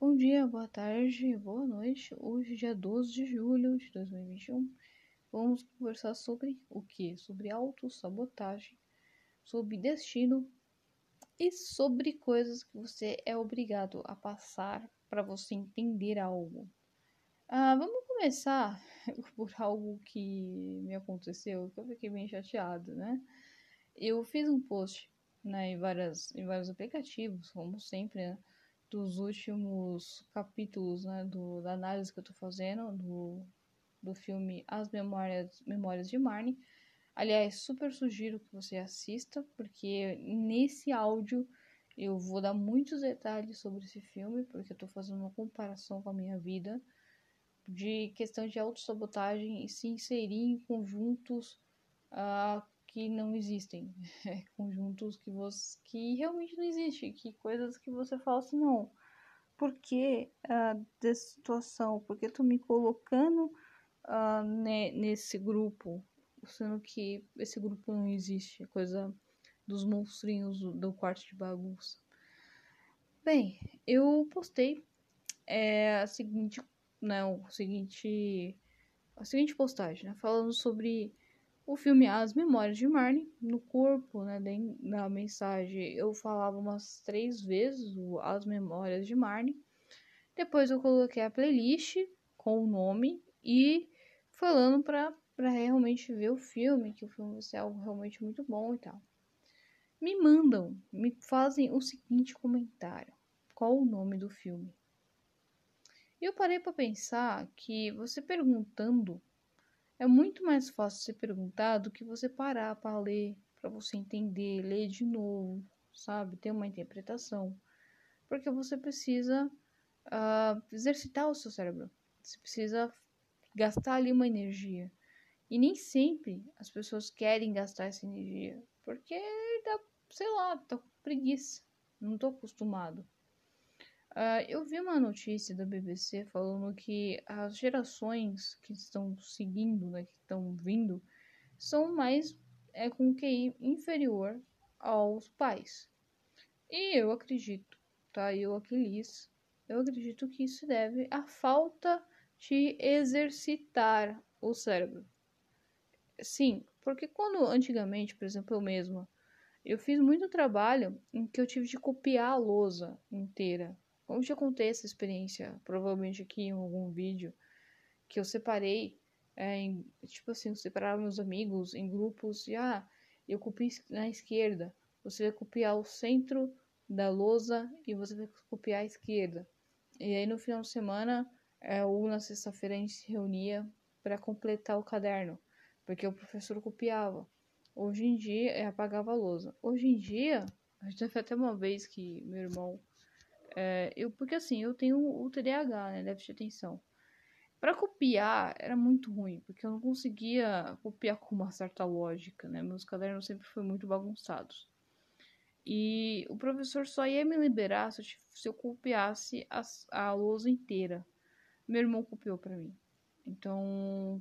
Bom dia, boa tarde, boa noite. Hoje, dia 12 de julho de 2021, vamos conversar sobre o que? Sobre autossabotagem, sobre destino e sobre coisas que você é obrigado a passar para você entender algo. Ah, vamos começar por algo que me aconteceu, que eu fiquei bem chateado, né? Eu fiz um post né, em, várias, em vários aplicativos, como sempre, né? Dos últimos capítulos né, do, da análise que eu tô fazendo do, do filme As Memórias, Memórias de Marnie. Aliás, super sugiro que você assista, porque nesse áudio eu vou dar muitos detalhes sobre esse filme, porque eu tô fazendo uma comparação com a minha vida de questão de autossabotagem e se inserir em conjuntos uh, que não existem, é, conjuntos que você que realmente não existem, que coisas que você fala assim, não. Por que uh, dessa situação? Porque eu tô me colocando uh, ne, nesse grupo, sendo que esse grupo não existe, coisa dos monstrinhos do, quarto de bagunça. Bem, eu postei é, a seguinte, né, o seguinte, a seguinte postagem, né, falando sobre o filme As Memórias de Marnie, no corpo né, da mensagem, eu falava umas três vezes As Memórias de Marnie. Depois eu coloquei a playlist com o nome e falando para realmente ver o filme, que o filme ser algo realmente muito bom e tal. Me mandam, me fazem o seguinte comentário: qual o nome do filme? E eu parei para pensar que você perguntando é muito mais fácil você perguntar do que você parar para ler, para você entender, ler de novo, sabe? Ter uma interpretação. Porque você precisa uh, exercitar o seu cérebro. Você precisa gastar ali uma energia. E nem sempre as pessoas querem gastar essa energia. Porque dá, sei lá, tá com preguiça. Não tô acostumado. Uh, eu vi uma notícia da BBC falando que as gerações que estão seguindo, né, que estão vindo, são mais é, com QI inferior aos pais. E eu acredito, tá? Eu, Aquiles, eu acredito que isso deve à falta de exercitar o cérebro. Sim, porque quando antigamente, por exemplo, eu mesma, eu fiz muito trabalho em que eu tive de copiar a lousa inteira eu já contei essa experiência, provavelmente aqui em algum vídeo, que eu separei, é, em, tipo assim, eu separava meus amigos em grupos e, ah, eu copiei na esquerda, você vai copiar o centro da lousa e você vai copiar a esquerda. E aí no final de semana, é, ou na sexta-feira, a gente se reunia para completar o caderno, porque o professor copiava. Hoje em dia, é, apagava a lousa. Hoje em dia, a gente até uma vez que meu irmão é, eu, porque assim, eu tenho o TDAH, né? Déficit de atenção. Para copiar era muito ruim, porque eu não conseguia copiar com uma certa lógica, né? Meus cadernos sempre foram muito bagunçados. E o professor só ia me liberar se eu, se eu copiasse a, a lousa inteira. Meu irmão copiou para mim. Então,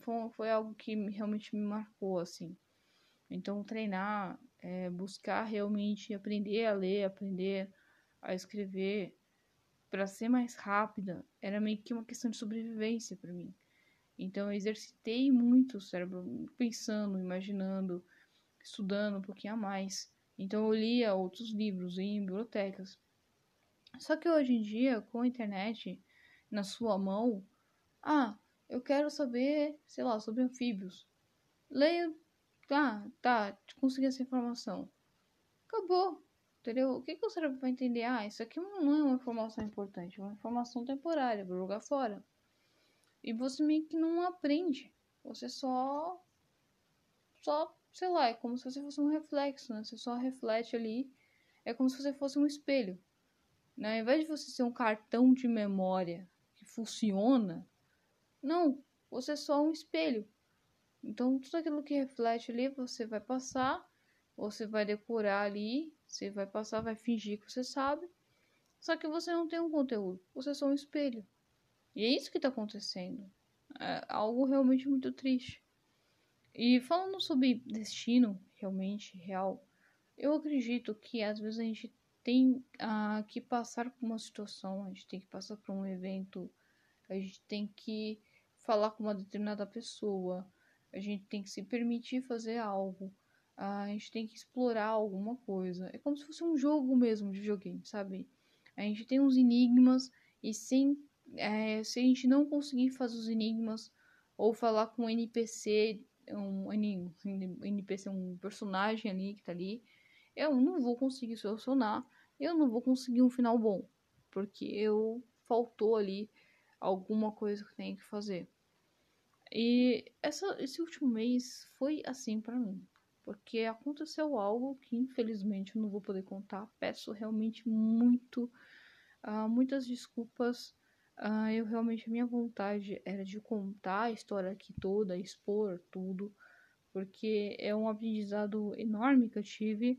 foi, foi, algo que realmente me marcou, assim. Então, treinar, é, buscar realmente aprender a ler, aprender a escrever para ser mais rápida era meio que uma questão de sobrevivência para mim. Então eu exercitei muito o cérebro, pensando, imaginando, estudando um pouquinho a mais. Então eu lia outros livros em bibliotecas. Só que hoje em dia, com a internet na sua mão, ah, eu quero saber, sei lá, sobre anfíbios. Leio, tá, tá, consegui essa informação. Acabou. Entendeu? O que, que o cérebro vai entender? Ah, isso aqui não é uma informação importante, é uma informação temporária, vou jogar fora. E você meio que não aprende. Você só. Só, sei lá, é como se você fosse um reflexo, né? Você só reflete ali. É como se você fosse um espelho. Né? Ao invés de você ser um cartão de memória que funciona, não, você é só um espelho. Então, tudo aquilo que reflete ali, você vai passar, você vai decorar ali você vai passar, vai fingir que você sabe, só que você não tem um conteúdo, você é só um espelho. E é isso que está acontecendo. É algo realmente muito triste. E falando sobre destino, realmente, real, eu acredito que às vezes a gente tem ah, que passar por uma situação, a gente tem que passar por um evento, a gente tem que falar com uma determinada pessoa, a gente tem que se permitir fazer algo, a gente tem que explorar alguma coisa. É como se fosse um jogo mesmo de videogame, sabe? A gente tem uns enigmas e sem, é, se a gente não conseguir fazer os enigmas ou falar com um NPC, um, um NPC, um personagem ali que tá ali, eu não vou conseguir solucionar, eu não vou conseguir um final bom, porque eu faltou ali alguma coisa que tem que fazer. E essa, esse último mês foi assim para mim, porque aconteceu algo que infelizmente eu não vou poder contar. Peço realmente muito, uh, muitas desculpas. Uh, eu realmente minha vontade era de contar a história aqui toda, expor tudo, porque é um aprendizado enorme que eu tive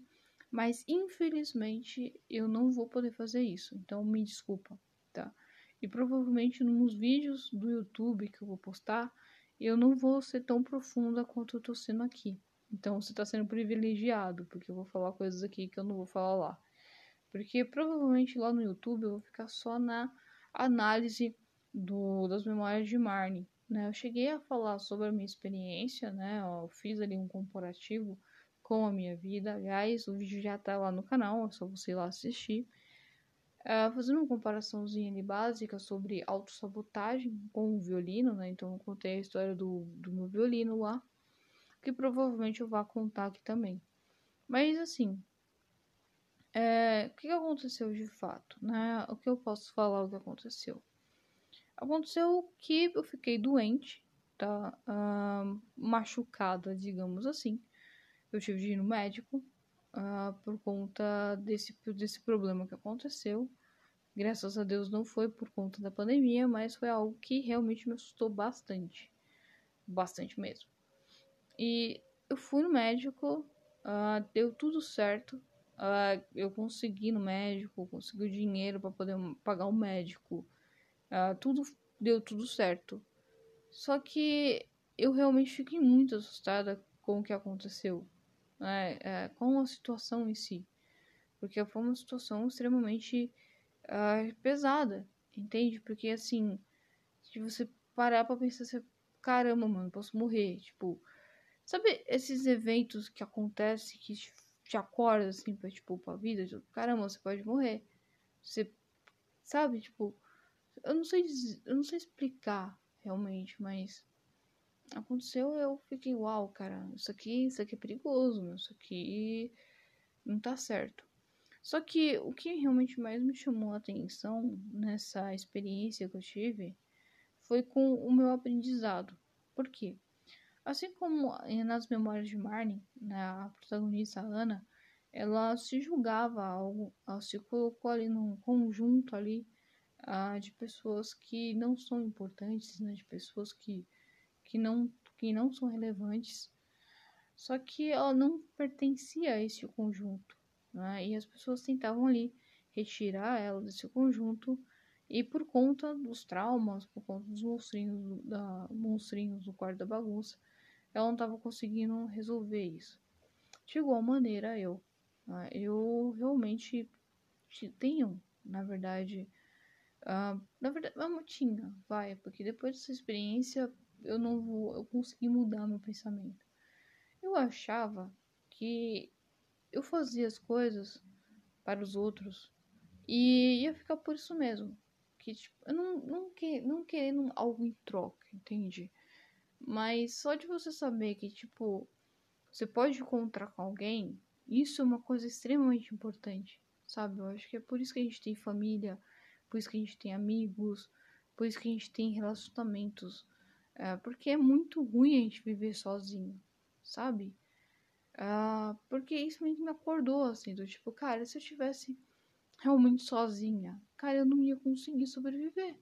mas infelizmente eu não vou poder fazer isso, então me desculpa, tá? E provavelmente nos vídeos do YouTube que eu vou postar, eu não vou ser tão profunda quanto eu tô sendo aqui. Então você tá sendo privilegiado, porque eu vou falar coisas aqui que eu não vou falar lá. Porque provavelmente lá no YouTube eu vou ficar só na análise do, das memórias de Marnie. Né? Eu cheguei a falar sobre a minha experiência, né? Eu fiz ali um comparativo com a minha vida. Aliás, o vídeo já tá lá no canal, é só você ir lá assistir. Uh, fazendo uma comparaçãozinha ali básica sobre autossabotagem com o violino, né? Então eu contei a história do, do meu violino lá, que provavelmente eu vá contar aqui também. Mas assim, é, o que aconteceu de fato, né? O que eu posso falar o que aconteceu? Aconteceu que eu fiquei doente, tá? Uh, machucada, digamos assim eu tive de ir no médico uh, por conta desse, desse problema que aconteceu. Graças a Deus não foi por conta da pandemia, mas foi algo que realmente me assustou bastante. Bastante mesmo. E eu fui no médico, uh, deu tudo certo. Uh, eu consegui no médico, consegui o dinheiro para poder pagar o médico. Uh, tudo deu tudo certo. Só que eu realmente fiquei muito assustada com o que aconteceu né, é, com a situação em si. Porque foi uma situação extremamente uh, pesada, entende? Porque assim, se você parar pra pensar, você, caramba, mano, posso morrer. Tipo, sabe esses eventos que acontecem que te, acorda assim pra, tipo, pra vida? Tipo, caramba, você pode morrer. Você, sabe, tipo, eu não sei, eu não sei explicar realmente, mas aconteceu, eu fiquei, uau, cara, isso aqui, isso aqui é perigoso, isso aqui não tá certo. Só que o que realmente mais me chamou a atenção nessa experiência que eu tive foi com o meu aprendizado. Por quê? Assim como nas memórias de Marnie, né, a protagonista Ana, ela se julgava algo, ela se colocou ali num conjunto ali uh, de pessoas que não são importantes, né, de pessoas que que não, que não são relevantes. Só que ela não pertencia a esse conjunto. Né? E as pessoas tentavam ali retirar ela desse conjunto. E por conta dos traumas, por conta dos monstrinhos, da, monstrinhos do quarto da bagunça, ela não estava conseguindo resolver isso. De igual maneira, eu. Né? Eu realmente tenho, na verdade, uh, na verdade, eu tinha, vai, porque depois dessa experiência eu não vou, eu consegui mudar meu pensamento. Eu achava que eu fazia as coisas para os outros e ia ficar por isso mesmo. Que, tipo, eu não, não, que, não querendo algo em troca, entende? Mas só de você saber que, tipo, você pode encontrar com alguém, isso é uma coisa extremamente importante, sabe? Eu acho que é por isso que a gente tem família, por isso que a gente tem amigos, por isso que a gente tem relacionamentos é, porque é muito ruim a gente viver sozinho, sabe? Uh, porque isso me acordou, assim, do tipo, cara, se eu tivesse realmente sozinha, cara, eu não ia conseguir sobreviver.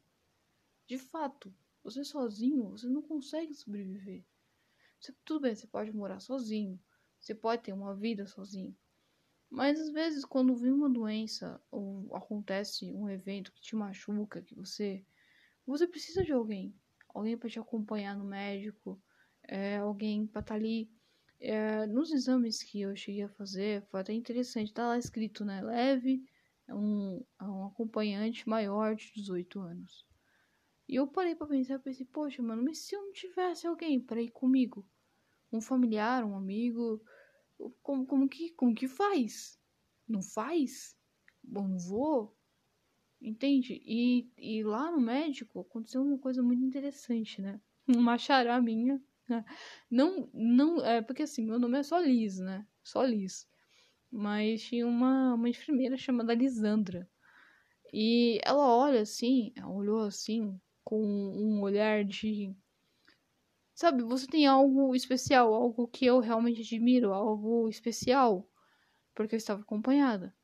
De fato, você sozinho, você não consegue sobreviver. Você, tudo bem, você pode morar sozinho, você pode ter uma vida sozinho. Mas às vezes, quando vem uma doença ou acontece um evento que te machuca, que você. Você precisa de alguém alguém para te acompanhar no médico, é, alguém para estar tá ali. É, nos exames que eu cheguei a fazer, foi até interessante, tá lá escrito, né? Leve um, um acompanhante maior de 18 anos. E eu parei para pensar, eu pensei, poxa, mano, mas se eu não tivesse alguém para ir comigo? Um familiar, um amigo, como, como, que, como que faz? Não faz? Bom, não vou? Entende? E, e lá no médico aconteceu uma coisa muito interessante, né? Uma chará minha. Né? Não, não, é porque assim, meu nome é só Liz, né? Só Liz. Mas tinha uma, uma enfermeira chamada Lisandra. E ela olha assim, ela olhou assim, com um olhar de. Sabe, você tem algo especial, algo que eu realmente admiro, algo especial, porque eu estava acompanhada.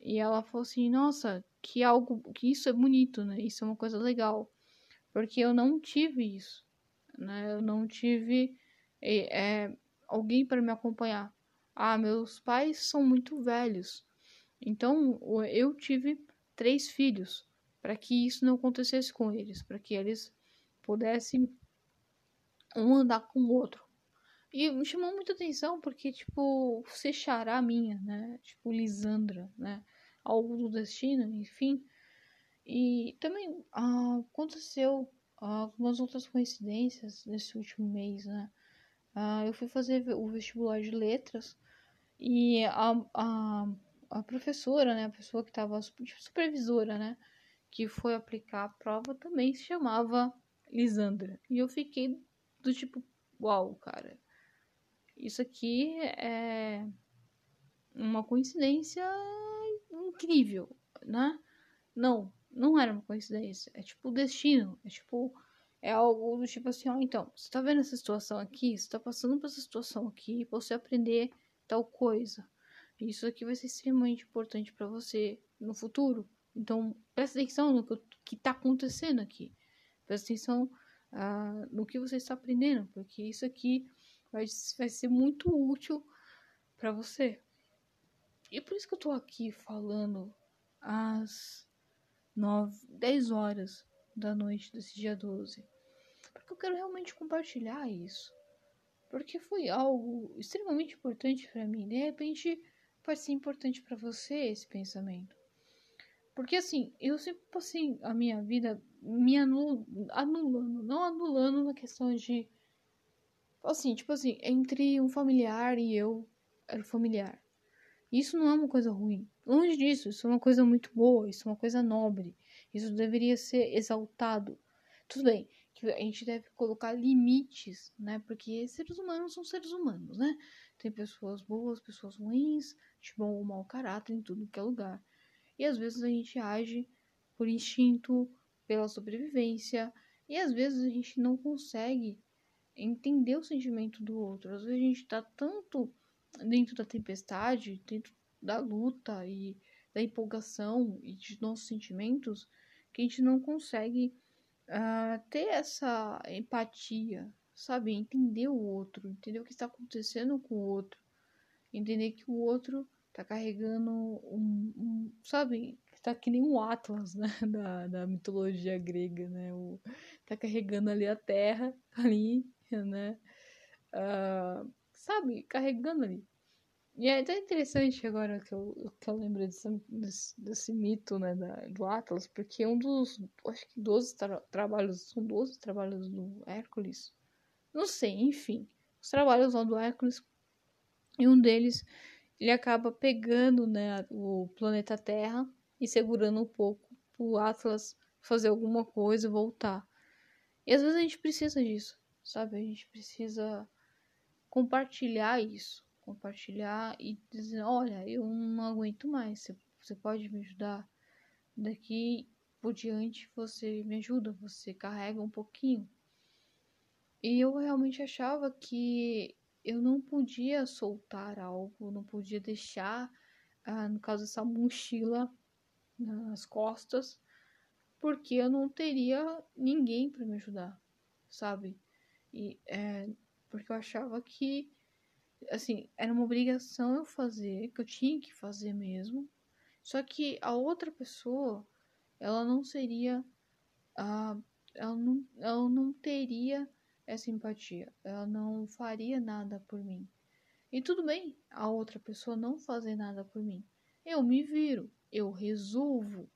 E ela falou assim: Nossa, que algo, que isso é bonito, né? Isso é uma coisa legal, porque eu não tive isso, né? Eu não tive é, é alguém para me acompanhar. Ah, meus pais são muito velhos, então eu tive três filhos para que isso não acontecesse com eles, para que eles pudessem um andar com o outro. E me chamou muita atenção porque, tipo, você xará minha, né? Tipo, Lisandra, né? Algo do destino, enfim. E também ah, aconteceu algumas outras coincidências nesse último mês, né? Ah, eu fui fazer o vestibular de letras e a, a, a professora, né? A pessoa que estava tipo, supervisora, né? Que foi aplicar a prova também se chamava Lisandra. E eu fiquei do tipo, uau, cara. Isso aqui é uma coincidência incrível, né? Não, não era uma coincidência. É tipo destino. É tipo. É algo do tipo assim, ó, então, você tá vendo essa situação aqui? Você tá passando por essa situação aqui pra você aprender tal coisa. Isso aqui vai ser extremamente importante para você no futuro. Então, presta atenção no que está acontecendo aqui. Presta atenção uh, no que você está aprendendo, porque isso aqui vai, vai ser muito útil para você. E por isso que eu estou aqui falando às 9, 10 horas da noite desse dia 12. Porque eu quero realmente compartilhar isso. Porque foi algo extremamente importante para mim. De repente, pode ser importante para você esse pensamento. Porque assim, eu sempre passei a minha vida me anulando, não anulando na questão de. Assim, tipo assim, entre um familiar e eu era familiar. Isso não é uma coisa ruim. Longe disso, isso é uma coisa muito boa, isso é uma coisa nobre. Isso deveria ser exaltado. Tudo bem, que a gente deve colocar limites, né? Porque seres humanos são seres humanos, né? Tem pessoas boas, pessoas ruins, de bom ou mau caráter em tudo que é lugar. E às vezes a gente age por instinto, pela sobrevivência, e às vezes a gente não consegue entender o sentimento do outro. Às vezes a gente tá tanto dentro da tempestade, dentro da luta e da empolgação e de nossos sentimentos, que a gente não consegue uh, ter essa empatia, sabe? Entender o outro, entender o que está acontecendo com o outro, entender que o outro tá carregando um, um, sabe, tá que nem um Atlas, né, da, da mitologia grega, né, o, tá carregando ali a terra, ali, né, uh, sabe, carregando ali. E é até interessante agora que eu, que eu lembro desse, desse, desse mito, né, da, do Atlas, porque um dos, acho que 12 tra trabalhos, são 12 trabalhos do Hércules, não sei, enfim, os trabalhos lá do Hércules, e um deles ele acaba pegando né, o planeta Terra e segurando um pouco o Atlas fazer alguma coisa e voltar. E às vezes a gente precisa disso, sabe? A gente precisa compartilhar isso, compartilhar e dizer, olha, eu não aguento mais, você, você pode me ajudar? Daqui por diante você me ajuda, você carrega um pouquinho. E eu realmente achava que eu não podia soltar algo, não podia deixar, ah, no caso, essa mochila nas costas, porque eu não teria ninguém para me ajudar, sabe? E é, porque eu achava que, assim, era uma obrigação eu fazer, que eu tinha que fazer mesmo. Só que a outra pessoa, ela não seria, ah, ela não, ela não teria essa empatia. Ela não faria nada por mim. E tudo bem a outra pessoa não fazer nada por mim. Eu me viro, eu resolvo,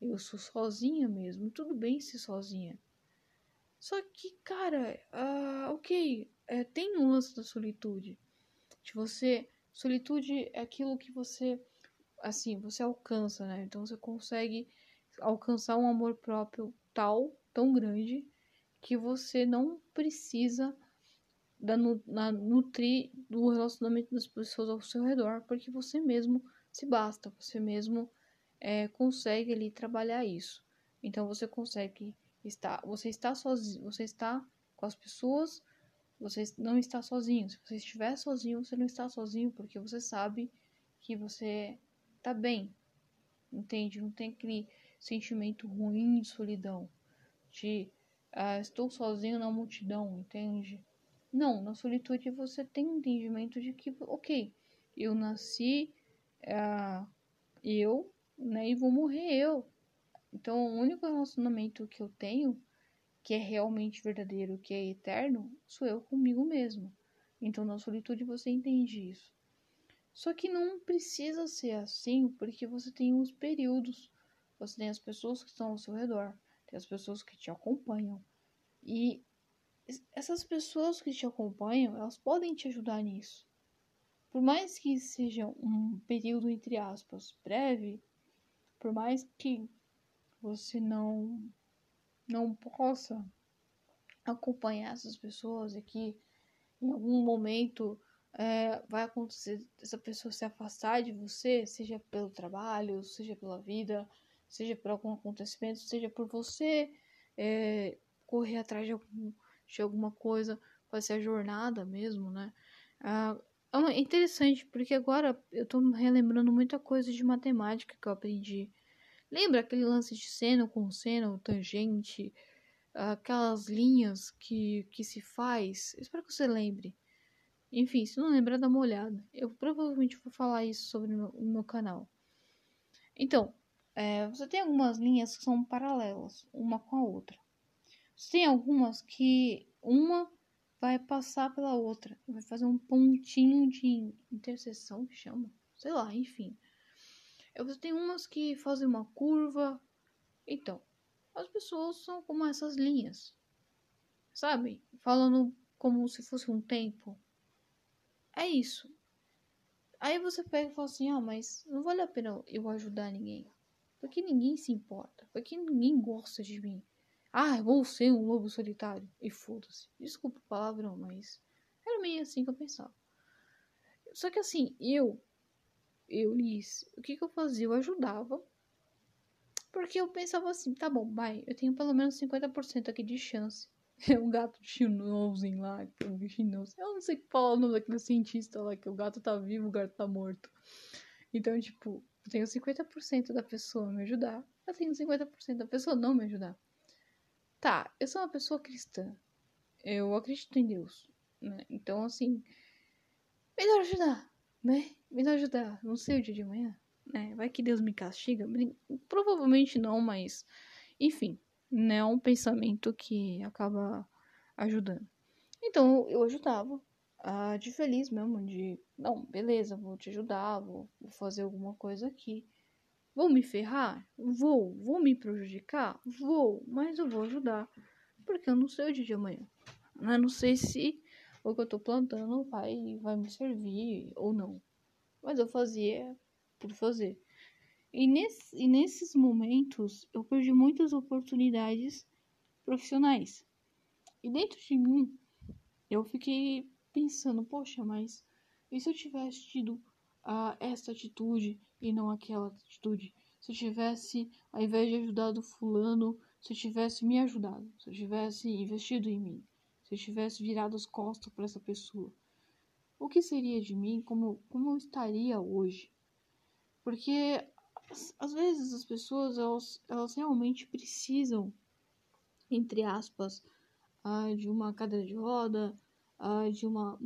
eu sou sozinha mesmo, tudo bem ser sozinha. Só que, cara, uh, ok, é, tem um lance da solitude. De você. Solitude é aquilo que você. Assim, você alcança, né? Então você consegue alcançar um amor próprio tal, tão grande, que você não precisa da, na, nutrir do relacionamento das pessoas ao seu redor, porque você mesmo se basta, você mesmo é, consegue ali trabalhar isso. Então você consegue estar, você está sozinho, você está com as pessoas, você não está sozinho. Se você estiver sozinho, você não está sozinho porque você sabe que você está bem. Entende? Não tem aquele sentimento ruim de solidão, de ah, estou sozinho na multidão, entende? Não, na solitude você tem entendimento de que, ok, eu nasci, ah, eu, né, e vou morrer eu. Então, o único relacionamento que eu tenho, que é realmente verdadeiro, que é eterno, sou eu comigo mesmo. Então, na solitude você entende isso. Só que não precisa ser assim, porque você tem uns períodos. Você tem as pessoas que estão ao seu redor, tem as pessoas que te acompanham. E essas pessoas que te acompanham, elas podem te ajudar nisso. Por mais que seja um período, entre aspas, breve, por mais que você não não possa acompanhar essas pessoas e que em algum momento é, vai acontecer essa pessoa se afastar de você, seja pelo trabalho, seja pela vida, seja por algum acontecimento, seja por você é, correr atrás de, algum, de alguma coisa, ser a jornada mesmo, né? Ah, é interessante, porque agora eu tô relembrando muita coisa de matemática que eu aprendi Lembra aquele lance de seno com seno, tangente, aquelas linhas que, que se faz? espero que você lembre. Enfim, se não lembrar, dá uma olhada. Eu provavelmente vou falar isso sobre no meu canal. Então, é, você tem algumas linhas que são paralelas, uma com a outra. Você tem algumas que uma vai passar pela outra, vai fazer um pontinho de interseção, que chama, sei lá, enfim. Você tem umas que fazem uma curva. Então, as pessoas são como essas linhas. Sabe? Falando como se fosse um tempo. É isso. Aí você pega e fala assim: ah, mas não vale a pena eu ajudar ninguém. Porque ninguém se importa. Porque ninguém gosta de mim. Ah, vou ser um lobo solitário. E foda-se. Desculpa o palavrão, mas era meio assim que eu pensava. Só que assim, eu eu Liz, o que, que eu fazia? Eu ajudava. Porque eu pensava assim, tá bom, vai, eu tenho pelo menos 50% aqui de chance. É um gato chinosinho lá, que é um chinoso. Eu não sei que falar o nome daquele cientista lá, que o gato tá vivo, o gato tá morto. Então, tipo, eu tenho 50% da pessoa me ajudar. Eu tenho 50% da pessoa não me ajudar. Tá, eu sou uma pessoa cristã. Eu acredito em Deus, né? Então, assim, melhor ajudar, né? me ajudar, não sei o dia de amanhã, né? Vai que Deus me castiga? Provavelmente não, mas enfim, né? É um pensamento que acaba ajudando. Então eu ajudava, ah, de feliz mesmo, de não, beleza, vou te ajudar, vou, vou fazer alguma coisa aqui. Vou me ferrar? Vou. Vou me prejudicar? Vou, mas eu vou ajudar. Porque eu não sei o dia de amanhã. Não sei se o que eu tô plantando vai, vai me servir ou não mas eu fazia por fazer. E, nesse, e nesses momentos eu perdi muitas oportunidades profissionais. E dentro de mim eu fiquei pensando, poxa, mas e se eu tivesse tido uh, essa atitude e não aquela atitude? Se eu tivesse, ao invés de ajudar o fulano, se eu tivesse me ajudado, se eu tivesse investido em mim, se eu tivesse virado as costas para essa pessoa, o que seria de mim, como, como eu estaria hoje. Porque às vezes as pessoas elas, elas realmente precisam, entre aspas, uh, de uma cadeira de roda, uh, de uma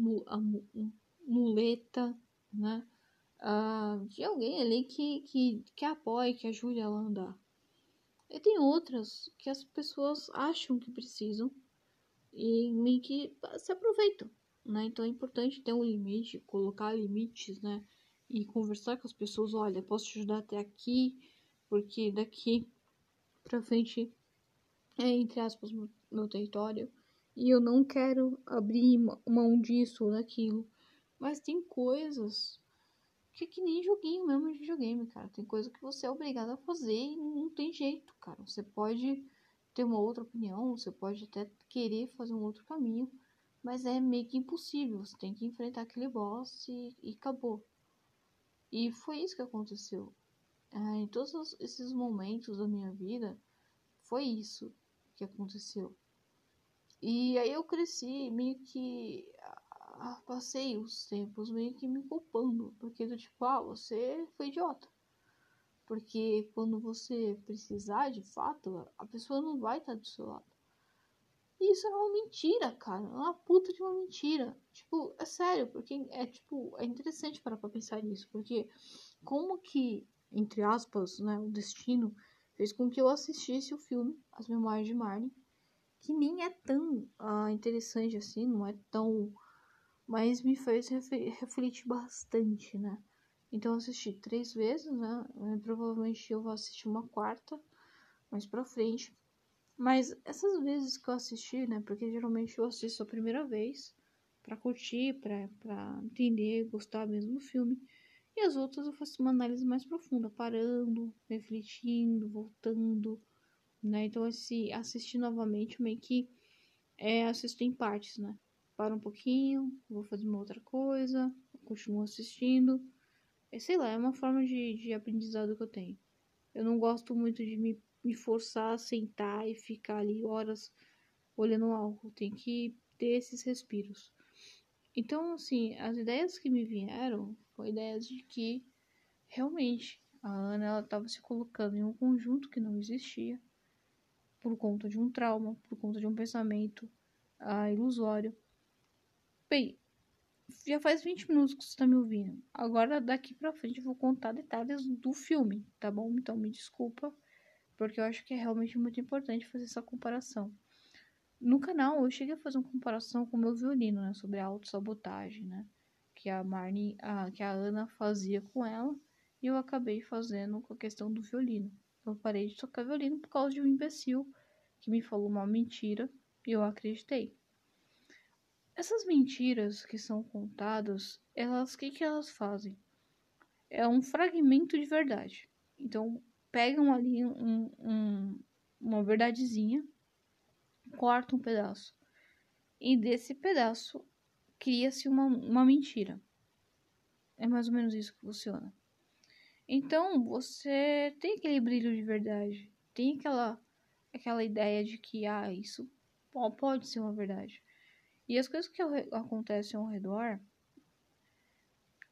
muleta, né? Uh, de alguém ali que, que, que apoie, que ajude ela a andar. E tem outras que as pessoas acham que precisam e meio que se aproveitam né? Então é importante ter um limite, colocar limites, né? e conversar com as pessoas, olha, posso te ajudar até aqui, porque daqui pra frente é, entre aspas, meu território. E eu não quero abrir mão disso ou daquilo. Mas tem coisas que é que nem joguinho mesmo de videogame, cara. Tem coisa que você é obrigado a fazer e não tem jeito, cara. Você pode ter uma outra opinião, você pode até querer fazer um outro caminho, mas é meio que impossível. Você tem que enfrentar aquele boss e, e acabou. E foi isso que aconteceu. Ah, em todos esses momentos da minha vida, foi isso que aconteceu. E aí eu cresci meio que ah, passei os tempos meio que me culpando, porque do tipo, ah, você foi idiota. Porque quando você precisar de fato, a pessoa não vai estar do seu lado. E isso é uma mentira, cara. É uma puta de uma mentira. Tipo, é sério, porque é tipo, é interessante parar pra pensar nisso. Porque como que, entre aspas, né, o destino fez com que eu assistisse o filme As Memórias de Marnie, que nem é tão ah, interessante assim, não é tão. Mas me fez refletir bastante, né? Então eu assisti três vezes, né? Provavelmente eu vou assistir uma quarta mais pra frente. Mas essas vezes que eu assisti, né? Porque geralmente eu assisto a primeira vez para curtir, pra, pra entender, gostar mesmo do filme. E as outras eu faço uma análise mais profunda, parando, refletindo, voltando, né? Então, esse assistir novamente, meio que é, assisto em partes, né? Um pouquinho, vou fazer uma outra coisa, continuo assistindo. É, sei lá, é uma forma de, de aprendizado que eu tenho. Eu não gosto muito de me, me forçar a sentar e ficar ali horas olhando algo. Tem que ter esses respiros. Então, assim, as ideias que me vieram foram ideias de que realmente a Ana ela estava se colocando em um conjunto que não existia por conta de um trauma, por conta de um pensamento ah, ilusório. Bem, já faz 20 minutos que você está me ouvindo. Agora, daqui pra frente, eu vou contar detalhes do filme, tá bom? Então, me desculpa, porque eu acho que é realmente muito importante fazer essa comparação. No canal, eu cheguei a fazer uma comparação com o meu violino, né? Sobre a autossabotagem, né? que a Marnie, a, que a Ana fazia com ela, e eu acabei fazendo com a questão do violino. Eu parei de tocar violino por causa de um imbecil que me falou uma mentira e eu acreditei. Essas mentiras que são contadas, elas, o que, que elas fazem? É um fragmento de verdade. Então, pegam ali um, um, uma verdadezinha, cortam um pedaço. E desse pedaço cria-se uma, uma mentira. É mais ou menos isso que funciona. Então, você tem aquele brilho de verdade. Tem aquela, aquela ideia de que, ah, isso pode ser uma verdade. E as coisas que acontecem ao redor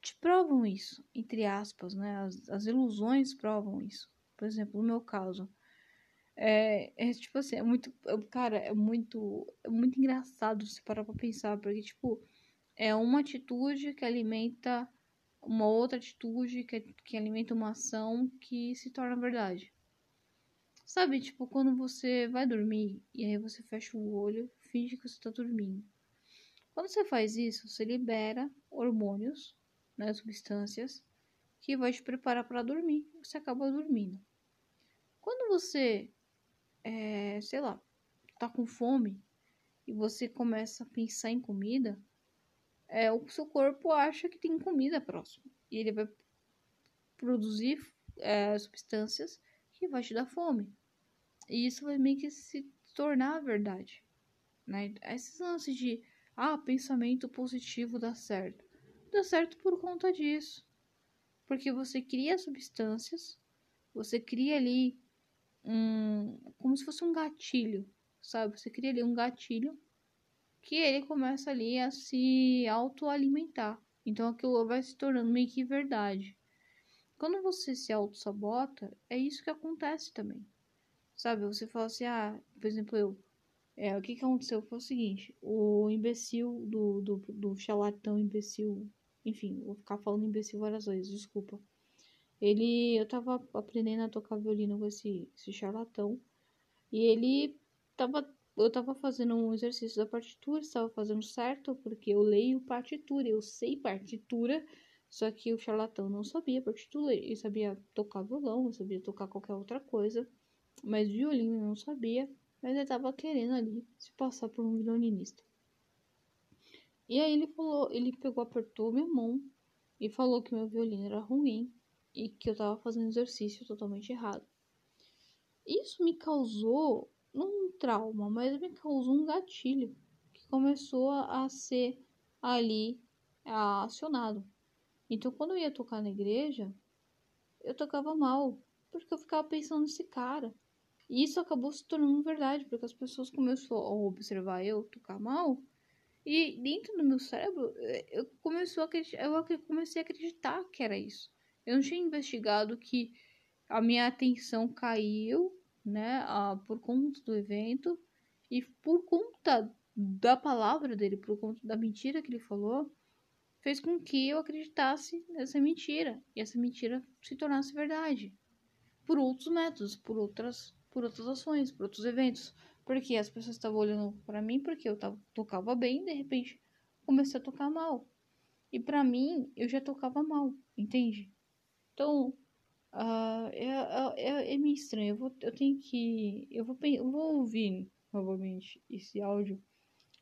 te provam isso, entre aspas, né? As, as ilusões provam isso. Por exemplo, no meu caso, é, é tipo assim, é muito, cara, é muito, é muito engraçado se parar pra pensar, porque, tipo, é uma atitude que alimenta uma outra atitude que, que alimenta uma ação que se torna verdade. Sabe, tipo, quando você vai dormir e aí você fecha o olho, finge que você tá dormindo. Quando você faz isso, você libera hormônios, né, substâncias, que vai te preparar para dormir. Você acaba dormindo. Quando você, é, sei lá, tá com fome e você começa a pensar em comida, é, o seu corpo acha que tem comida próximo. E ele vai produzir é, substâncias que vai te dar fome. E isso vai meio que se tornar a verdade. Né? Esses lances de ah, pensamento positivo dá certo. Dá certo por conta disso. Porque você cria substâncias, você cria ali um. como se fosse um gatilho, sabe? Você cria ali um gatilho que ele começa ali a se autoalimentar. Então aquilo vai se tornando meio que verdade. Quando você se auto-sabota, é isso que acontece também. Sabe, você fala assim, ah, por exemplo, eu. É, o que, que aconteceu foi o seguinte, o imbecil do, do, do charlatão imbecil, enfim, vou ficar falando imbecil várias vezes, desculpa. Ele, eu tava aprendendo a tocar violino com esse, esse charlatão, e ele tava eu estava fazendo um exercício da partitura, estava fazendo certo, porque eu leio partitura, eu sei partitura, Só que o charlatão não sabia partitura, ele sabia tocar violão, sabia tocar qualquer outra coisa, mas violino não sabia, mas ele tava querendo ali se passar por um violinista. E aí ele falou, ele pegou, apertou minha mão e falou que meu violino era ruim e que eu tava fazendo exercício totalmente errado. Isso me causou, não um trauma, mas me causou um gatilho que começou a ser ali acionado. Então, quando eu ia tocar na igreja, eu tocava mal, porque eu ficava pensando nesse cara. E isso acabou se tornando verdade, porque as pessoas começaram a observar eu tocar mal, e dentro do meu cérebro, eh, eu, começou a eu comecei a acreditar que era isso. Eu não tinha investigado que a minha atenção caiu, né, por conta do evento, e por conta da palavra dele, por conta da mentira que ele falou, fez com que eu acreditasse nessa mentira e essa mentira se tornasse verdade por outros métodos, por outras, por outras ações, por outros eventos, porque as pessoas estavam olhando para mim porque eu tava, tocava bem, e de repente comecei a tocar mal. E para mim eu já tocava mal, entende? Então uh, é, é, é, meio estranho. Eu, vou, eu tenho que eu vou, eu vou ouvir novamente esse áudio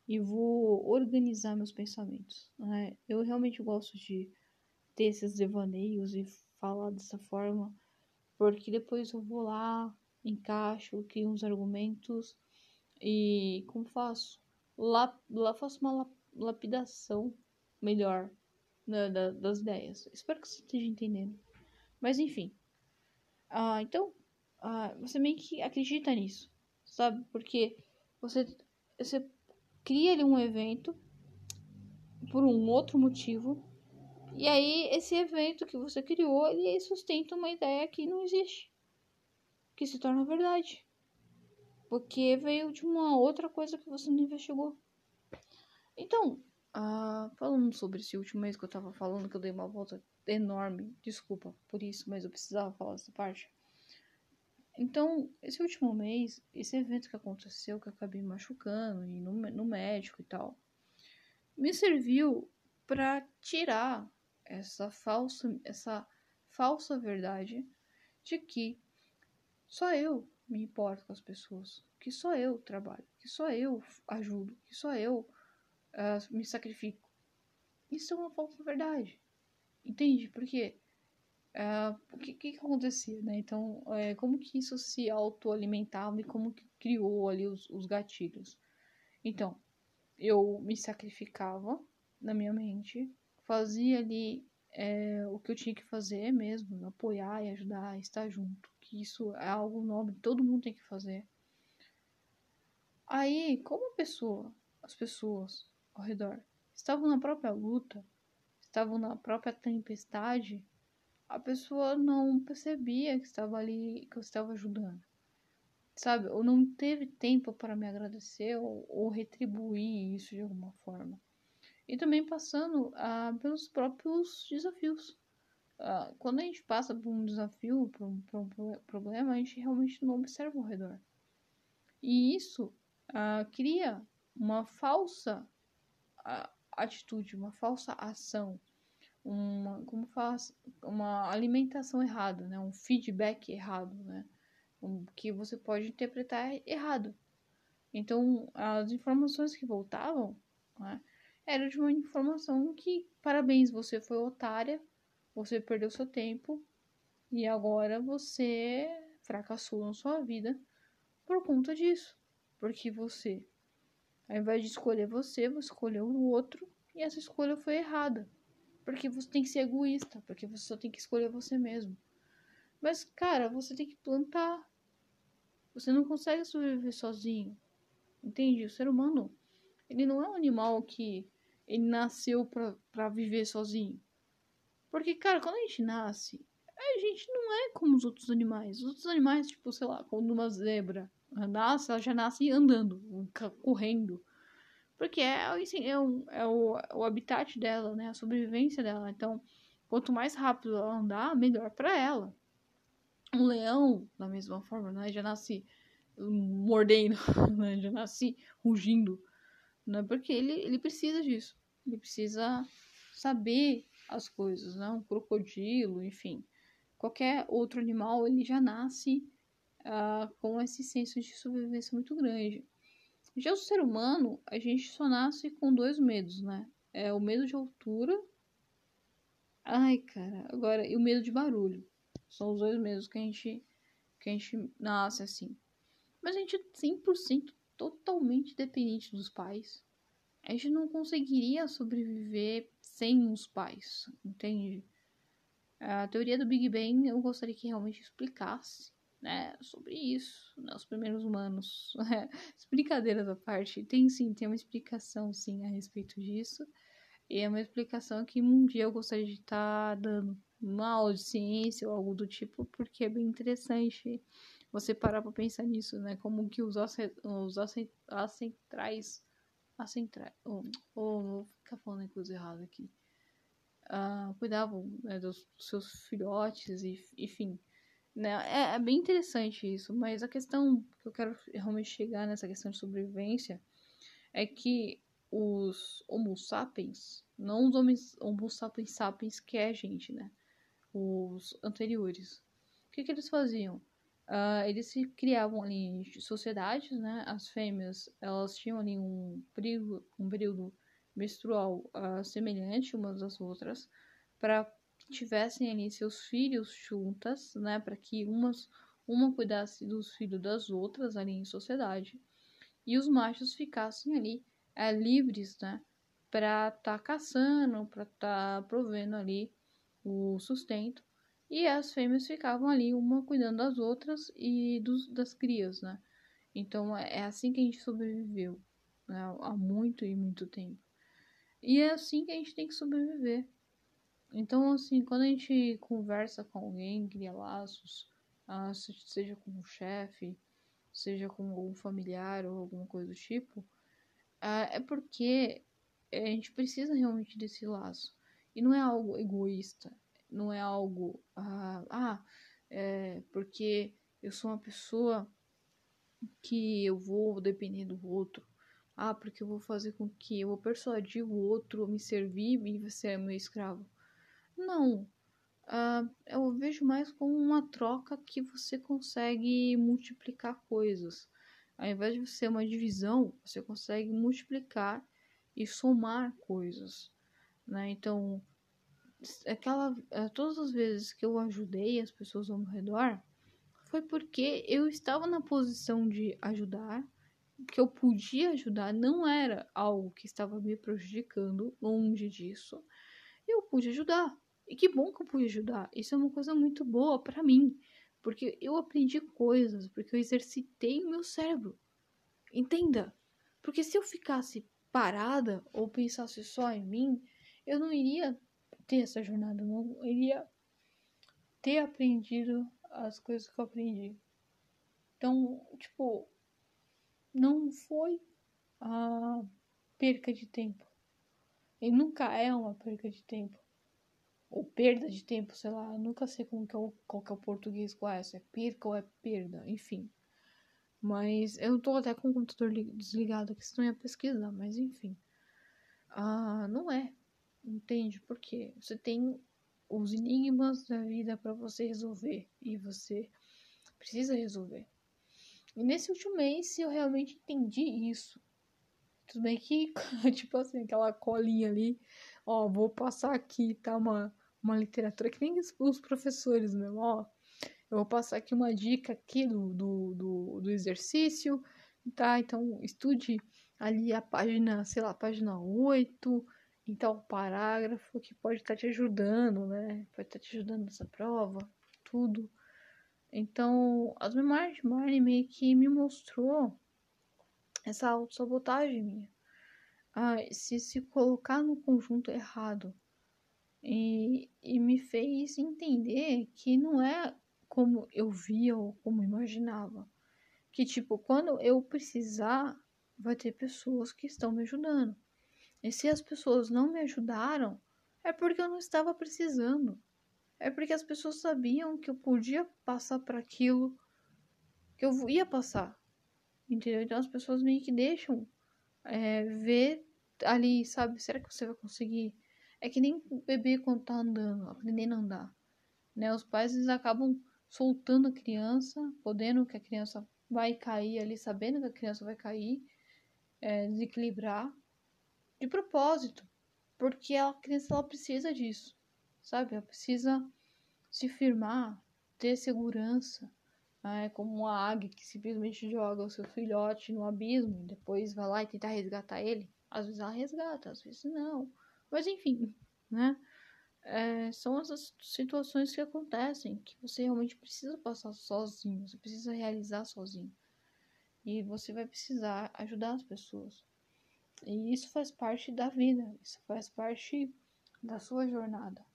e vou organizar meus pensamentos. Né? Eu realmente gosto de ter esses devaneios e falar dessa forma, porque depois eu vou lá, encaixo, crio uns argumentos e como faço? Lá, lá faço uma lapidação melhor né, da, das ideias. Espero que você esteja entendendo. Mas enfim. Ah, então, ah, você meio que acredita nisso, sabe? Porque você, você cria ali um evento por um outro motivo. E aí esse evento que você criou, ele sustenta uma ideia que não existe. Que se torna verdade. Porque veio de uma outra coisa que você não investigou. Então, uh, falando sobre esse último mês que eu tava falando, que eu dei uma volta enorme, desculpa por isso, mas eu precisava falar essa parte. Então, esse último mês, esse evento que aconteceu, que eu acabei machucando, e no, no médico e tal, me serviu para tirar essa falsa, essa falsa verdade de que só eu me importo com as pessoas, que só eu trabalho, que só eu ajudo, que só eu uh, me sacrifico. Isso é uma falsa verdade. Entende? Porque Uh, o que, que, acontecia, né? Então, é, como que isso se autoalimentava e como que criou ali os, os gatilhos? Então, eu me sacrificava na minha mente, fazia ali é, o que eu tinha que fazer mesmo, apoiar e ajudar, estar junto, que isso é algo nobre, todo mundo tem que fazer. Aí, como a pessoa, as pessoas ao redor estavam na própria luta, estavam na própria tempestade, a pessoa não percebia que estava ali, que eu estava ajudando. Sabe? Ou não teve tempo para me agradecer ou, ou retribuir isso de alguma forma. E também passando ah, pelos próprios desafios. Ah, quando a gente passa por um desafio, por um, por um, problema, a gente realmente não observa ao redor. E isso ah, cria uma falsa ah, atitude, uma falsa ação uma como faz uma alimentação errada, né? Um feedback errado, né? Um, que você pode interpretar errado. Então, as informações que voltavam, né, era de uma informação que parabéns, você foi otária, você perdeu seu tempo e agora você fracassou na sua vida por conta disso. Porque você, ao invés de escolher você, você escolheu o outro e essa escolha foi errada. Porque você tem que ser egoísta, porque você só tem que escolher você mesmo. Mas, cara, você tem que plantar. Você não consegue sobreviver sozinho. Entende? O ser humano, ele não é um animal que ele nasceu pra viver sozinho. Porque, cara, quando a gente nasce, a gente não é como os outros animais. Os outros animais, tipo, sei lá, quando uma zebra nasce, ela já nasce andando, correndo. Porque é, assim, é, um, é o, o habitat dela, né? A sobrevivência dela. Então, quanto mais rápido ela andar, melhor para ela. Um leão, da mesma forma, né? Já nasce mordendo, né? Já nasce rugindo, né? Porque ele, ele precisa disso. Ele precisa saber as coisas, né? Um crocodilo, enfim. Qualquer outro animal, ele já nasce uh, com esse senso de sobrevivência muito grande. Já o ser humano, a gente só nasce com dois medos, né? É o medo de altura. Ai, cara, agora, e o medo de barulho. São os dois medos que a gente, que a gente nasce assim. Mas a gente é 100% totalmente dependente dos pais. A gente não conseguiria sobreviver sem os pais, entende? A teoria do Big Bang eu gostaria que realmente explicasse né, sobre isso, né, os primeiros humanos. Brincadeiras à parte, tem sim, tem uma explicação sim a respeito disso. E é uma explicação que um dia eu gostaria de estar tá dando uma ciência ou algo do tipo, porque é bem interessante você parar para pensar nisso, né? Como que os, os acentrais. Acentrais. Oh, oh, vou ficar falando coisa errada aqui. Uh, cuidavam né, dos seus filhotes, e, enfim. Né? É, é, bem interessante isso, mas a questão que eu quero realmente chegar nessa questão de sobrevivência é que os Homo sapiens, não os homens Homo sapiens sapiens que é a gente, né? Os anteriores. O que, que eles faziam? Uh, eles se criavam ali sociedades, né? As fêmeas, elas tinham ali um período, um período menstrual uh, semelhante umas das outras, para tivessem ali seus filhos juntas, né, para que umas uma cuidasse dos filhos das outras ali em sociedade e os machos ficassem ali é, livres, né, para estar tá caçando, para estar tá provendo ali o sustento e as fêmeas ficavam ali uma cuidando das outras e dos, das crias, né? Então é, é assim que a gente sobreviveu né, há muito e muito tempo. E é assim que a gente tem que sobreviver. Então, assim, quando a gente conversa com alguém, cria laços, ah, seja com um chefe, seja com algum familiar ou alguma coisa do tipo, ah, é porque a gente precisa realmente desse laço. E não é algo egoísta, não é algo, ah, ah é porque eu sou uma pessoa que eu vou depender do outro. Ah, porque eu vou fazer com que eu vou persuadir o outro a me servir e você é meu escravo. Não. Uh, eu vejo mais como uma troca que você consegue multiplicar coisas. Ao invés de ser uma divisão, você consegue multiplicar e somar coisas. Né? Então, aquela, eh, todas as vezes que eu ajudei as pessoas ao meu redor, foi porque eu estava na posição de ajudar, que eu podia ajudar, não era algo que estava me prejudicando, longe disso. Eu pude ajudar. E que bom que eu pude ajudar. Isso é uma coisa muito boa para mim, porque eu aprendi coisas, porque eu exercitei o meu cérebro. Entenda? Porque se eu ficasse parada ou pensasse só em mim, eu não iria ter essa jornada, não iria ter aprendido as coisas que eu aprendi. Então, tipo, não foi a perca de tempo. E nunca é uma perca de tempo ou perda de tempo, sei lá, eu nunca sei como que é o, qual que é o português com essa, é perca ou é perda, enfim. Mas eu tô até com o computador desligado aqui, senão ia pesquisar, mas enfim. Ah, não é, entende? Porque você tem os enigmas da vida para você resolver e você precisa resolver. E nesse último mês eu realmente entendi isso. Tudo bem que, tipo assim, aquela colinha ali, ó, vou passar aqui, tá? Uma, uma literatura que nem os professores mesmo, ó. Eu vou passar aqui uma dica aqui do, do, do, do exercício, tá? Então, estude ali a página, sei lá, página 8, então parágrafo que pode estar tá te ajudando, né? Pode estar tá te ajudando nessa prova, tudo. Então, as memórias de Marnie meio que me mostrou essa autossabotagem minha. Ah, se se colocar no conjunto errado e, e me fez entender que não é como eu via ou como imaginava. Que, tipo, quando eu precisar, vai ter pessoas que estão me ajudando. E se as pessoas não me ajudaram, é porque eu não estava precisando. É porque as pessoas sabiam que eu podia passar para aquilo que eu ia passar. Entendeu? Então as pessoas meio que deixam é, ver ali, sabe? Será que você vai conseguir É que nem bebê quando tá andando, aprendendo a andar. Né? Os pais eles acabam soltando a criança, podendo que a criança vai cair ali, sabendo que a criança vai cair, é, desequilibrar, de propósito, porque a criança ela precisa disso, sabe? Ela precisa se firmar, ter segurança. É como uma águia que simplesmente joga o seu filhote no abismo e depois vai lá e tenta resgatar ele. Às vezes ela resgata, às vezes não. Mas enfim, né? É, são essas situações que acontecem que você realmente precisa passar sozinho, você precisa realizar sozinho. E você vai precisar ajudar as pessoas. E isso faz parte da vida, isso faz parte da sua jornada.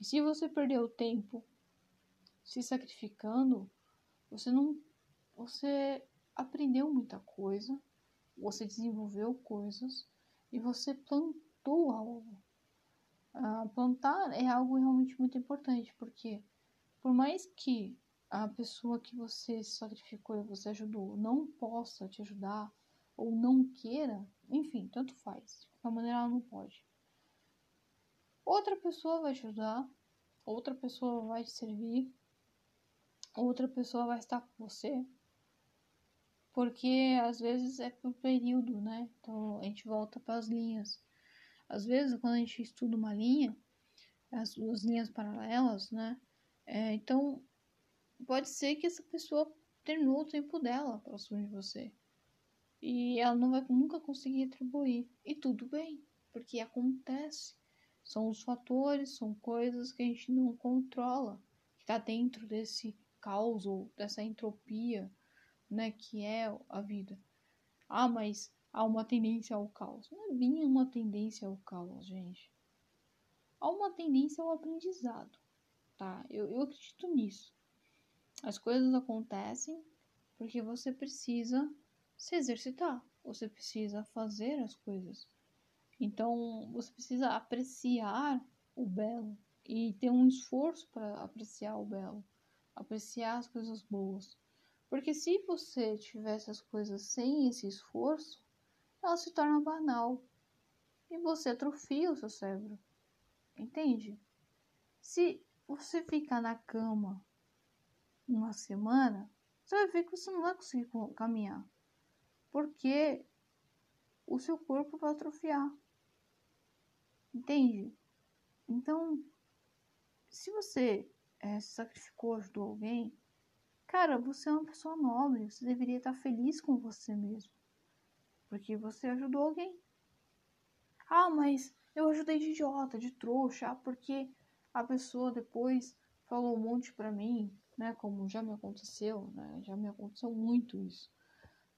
E se você perdeu tempo se sacrificando, você não você aprendeu muita coisa, você desenvolveu coisas e você plantou algo. Uh, plantar é algo realmente muito importante, porque por mais que a pessoa que você sacrificou e você ajudou não possa te ajudar ou não queira, enfim, tanto faz. De qualquer maneira, ela não pode. Outra pessoa vai te ajudar, outra pessoa vai te servir, outra pessoa vai estar com você. Porque às vezes é por período, né? Então a gente volta para as linhas. Às vezes, quando a gente estuda uma linha, as duas linhas paralelas, né? É, então, pode ser que essa pessoa terminou o tempo dela próximo de você. E ela não vai nunca conseguir atribuir. E tudo bem, porque acontece. São os fatores, são coisas que a gente não controla, que está dentro desse caos ou dessa entropia, né, que é a vida. Ah, mas há uma tendência ao caos. Não é bem uma tendência ao caos, gente. Há uma tendência ao aprendizado, tá? Eu, eu acredito nisso. As coisas acontecem porque você precisa se exercitar, você precisa fazer as coisas. Então, você precisa apreciar o belo e ter um esforço para apreciar o belo, apreciar as coisas boas. Porque se você tivesse as coisas sem esse esforço, ela se torna banal e você atrofia o seu cérebro. Entende? Se você ficar na cama uma semana, você vai ver que você não vai conseguir caminhar. Porque o seu corpo vai atrofiar. Entende? Então, se você é, sacrificou, ajudou alguém, cara, você é uma pessoa nobre. Você deveria estar feliz com você mesmo. Porque você ajudou alguém. Ah, mas eu ajudei de idiota, de trouxa, ah, porque a pessoa depois falou um monte pra mim, né? Como já me aconteceu, né? Já me aconteceu muito isso.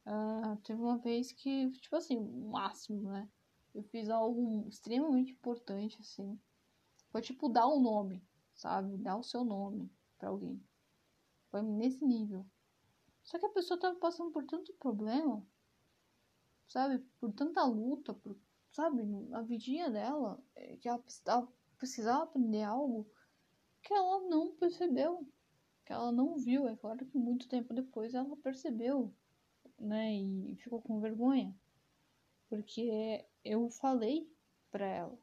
Uh, teve uma vez que, tipo assim, o máximo, né? Eu fiz algo extremamente importante, assim. Foi tipo dar um nome, sabe? Dar o seu nome para alguém. Foi nesse nível. Só que a pessoa tava passando por tanto problema sabe? Por tanta luta, por, sabe? A vidinha dela, é, que ela precisava, precisava aprender algo que ela não percebeu, que ela não viu. É claro que muito tempo depois ela percebeu, né? E ficou com vergonha. Porque eu falei pra ela.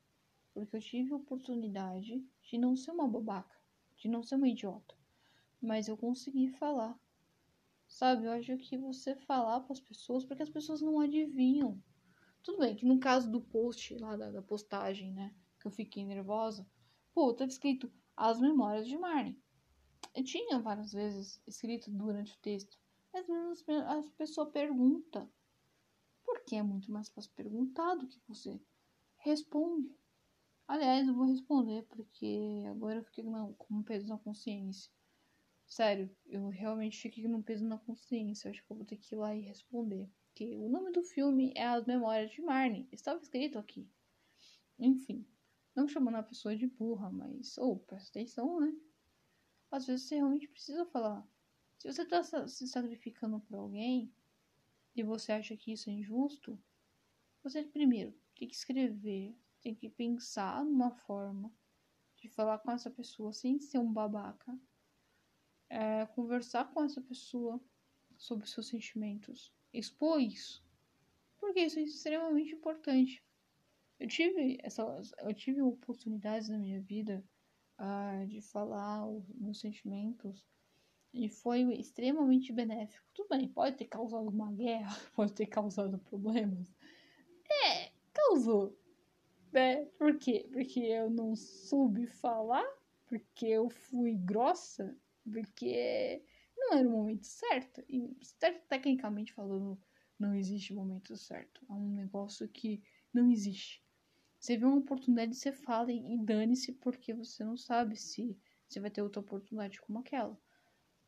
Porque eu tive a oportunidade de não ser uma babaca, de não ser uma idiota. Mas eu consegui falar Sabe, eu acho que você falar para as pessoas, porque as pessoas não adivinham. Tudo bem que no caso do post lá, da, da postagem, né, que eu fiquei nervosa, pô, tava escrito As Memórias de Marnie. Eu tinha várias vezes escrito durante o texto, mas mesmo a pessoa pergunta. Porque é muito mais fácil perguntar do que você responde. Aliás, eu vou responder, porque agora eu fiquei com um peso na consciência. Sério, eu realmente fiquei num peso na consciência. Acho que eu vou ter que ir lá e responder. Porque o nome do filme é As Memórias de Marnie. Estava escrito aqui. Enfim, não chamando a pessoa de burra, mas. Ou, oh, presta atenção, né? Às vezes você realmente precisa falar. Se você está se sacrificando por alguém e você acha que isso é injusto, você primeiro tem que escrever, tem que pensar numa forma de falar com essa pessoa sem ser um babaca é, conversar com essa pessoa sobre seus sentimentos, expor isso, porque isso é extremamente importante. Eu tive essa, eu tive oportunidades na minha vida uh, de falar os meus sentimentos e foi extremamente benéfico. Tudo bem, pode ter causado uma guerra, pode ter causado problemas. É, causou. Né? Por quê? Porque eu não soube falar, porque eu fui grossa, porque não era o momento certo. E tecnicamente falando, não existe momento certo. É um negócio que não existe. Você vê uma oportunidade, você fala e dane-se porque você não sabe se você vai ter outra oportunidade como aquela.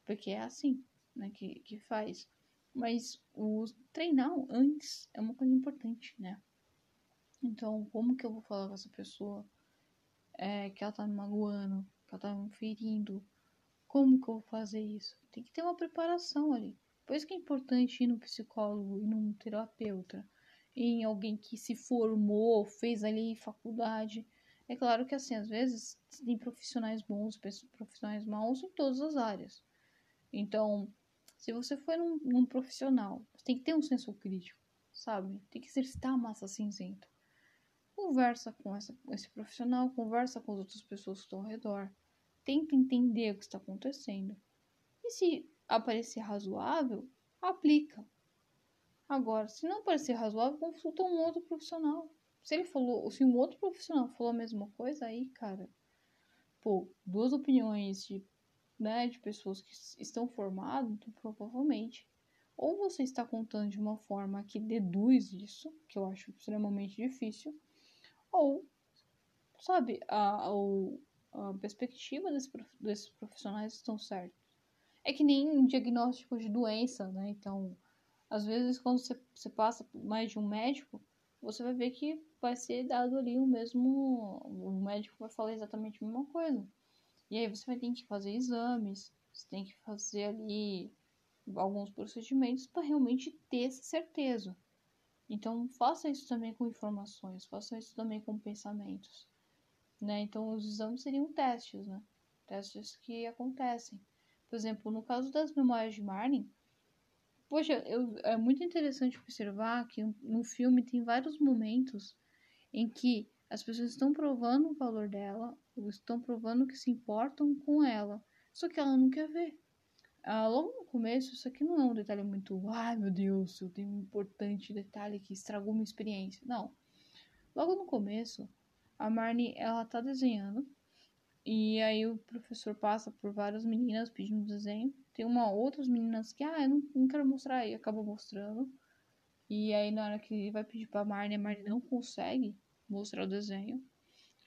Porque é assim, né, que, que faz. Mas o treinar antes é uma coisa importante, né? Então, como que eu vou falar com essa pessoa é, que ela tá me magoando, que ela tá me ferindo? Como que eu vou fazer isso? Tem que ter uma preparação ali. Por isso que é importante ir no psicólogo e num terapeuta em alguém que se formou, fez ali faculdade. É claro que assim, às vezes tem profissionais bons, profissionais maus em todas as áreas. Então, se você for num, num profissional, você tem que ter um senso crítico, sabe? Tem que exercitar a massa cinzenta. Conversa com essa, esse profissional, conversa com as outras pessoas que estão ao redor. Tenta entender o que está acontecendo. E se aparecer razoável, aplica. Agora, se não parecer razoável, consulta um outro profissional. Se ele falou, se um outro profissional falou a mesma coisa, aí, cara, pô, duas opiniões de, né, de pessoas que estão formadas, então, provavelmente, ou você está contando de uma forma que deduz isso, que eu acho extremamente difícil, ou, sabe, a, a, a perspectiva desse, desses profissionais estão certos. É que nem diagnóstico de doença, né? Então, às vezes, quando você, você passa mais de um médico, você vai ver que vai ser dado ali o mesmo. O médico vai falar exatamente a mesma coisa. E aí você vai ter que fazer exames, você tem que fazer ali alguns procedimentos para realmente ter essa certeza. Então, faça isso também com informações, faça isso também com pensamentos. Né? Então, os exames seriam testes, né? Testes que acontecem. Por exemplo, no caso das memórias de Marlin, Poxa, eu, é muito interessante observar que no filme tem vários momentos em que as pessoas estão provando o valor dela, ou estão provando que se importam com ela, só que ela não quer ver. Ah, logo no começo, isso aqui não é um detalhe muito, ai meu Deus, eu tenho um importante detalhe que estragou minha experiência. Não. Logo no começo, a Marnie, ela tá desenhando, e aí o professor passa por várias meninas pedindo desenho. Tem uma outras meninas que, ah, eu não, não quero mostrar, e acaba mostrando. E aí na hora que ele vai pedir pra Marne, a Marne não consegue mostrar o desenho.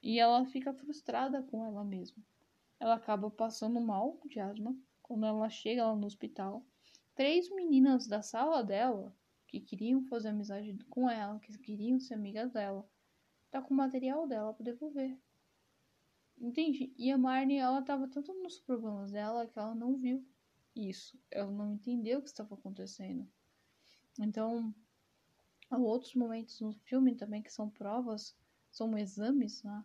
E ela fica frustrada com ela mesma. Ela acaba passando mal de asma. Quando ela chega lá no hospital, três meninas da sala dela, que queriam fazer amizade com ela, que queriam ser amigas dela, tá com o material dela para devolver. Entende? E a Marnie, ela tava tanto nos problemas dela que ela não viu isso. Ela não entendeu o que estava acontecendo. Então, há outros momentos no filme também que são provas, são exames, né?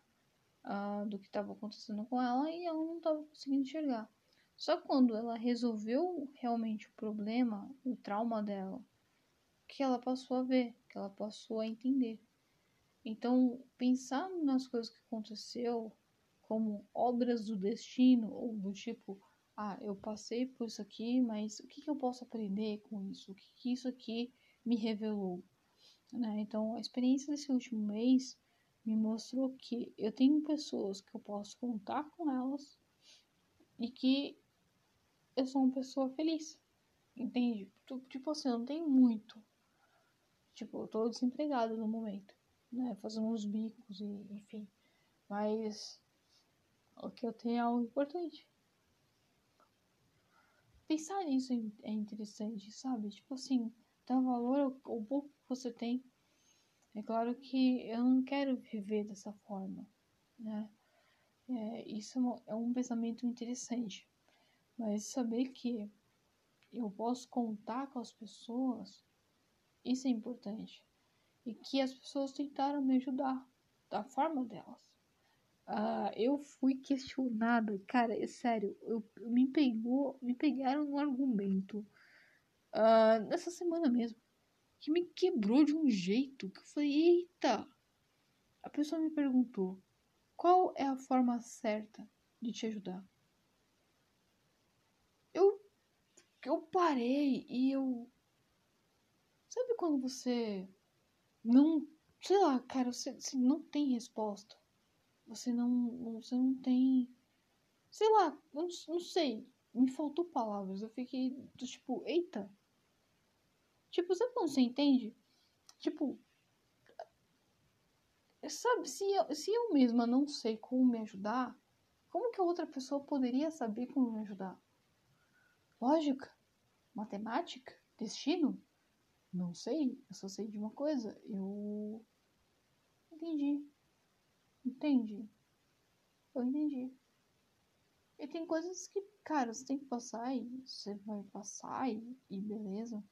Uh, do que estava acontecendo com ela e ela não estava conseguindo enxergar. Só quando ela resolveu realmente o problema, o trauma dela, que ela passou a ver, que ela passou a entender. Então, pensar nas coisas que aconteceu, como obras do destino, ou do tipo, ah, eu passei por isso aqui, mas o que, que eu posso aprender com isso? O que, que isso aqui me revelou? Né? Então, a experiência desse último mês me mostrou que eu tenho pessoas que eu posso contar com elas e que eu sou uma pessoa feliz. Entende? Tipo assim, eu não tenho muito. Tipo, eu tô desempregada no momento, né? Fazendo uns bicos e enfim. Mas o que eu tenho é algo importante. Pensar nisso é interessante, sabe? Tipo assim, dar valor ao, pouco que você tem. É claro que eu não quero viver dessa forma, né? É, isso é um pensamento interessante. Mas saber que eu posso contar com as pessoas, isso é importante. E que as pessoas tentaram me ajudar da forma delas. Uh, eu fui questionada, cara, é sério, eu, me pegou, me pegaram no argumento uh, nessa semana mesmo, que me quebrou de um jeito que eu falei, eita, a pessoa me perguntou qual é a forma certa de te ajudar. Eu, eu parei e eu. Sabe quando você não. Sei lá, cara, você, você não tem resposta. Você não. Você não tem. Sei lá, não, não sei. Me faltou palavras. Eu fiquei tipo, eita. Tipo, sabe quando você entende? Tipo, sabe, se eu, se eu mesma não sei como me ajudar, como que a outra pessoa poderia saber como me ajudar? Lógica? Matemática? Destino? Não sei, eu só sei de uma coisa. Eu entendi. Entendi. Eu entendi. E tem coisas que, cara, você tem que passar e você vai passar e, e beleza.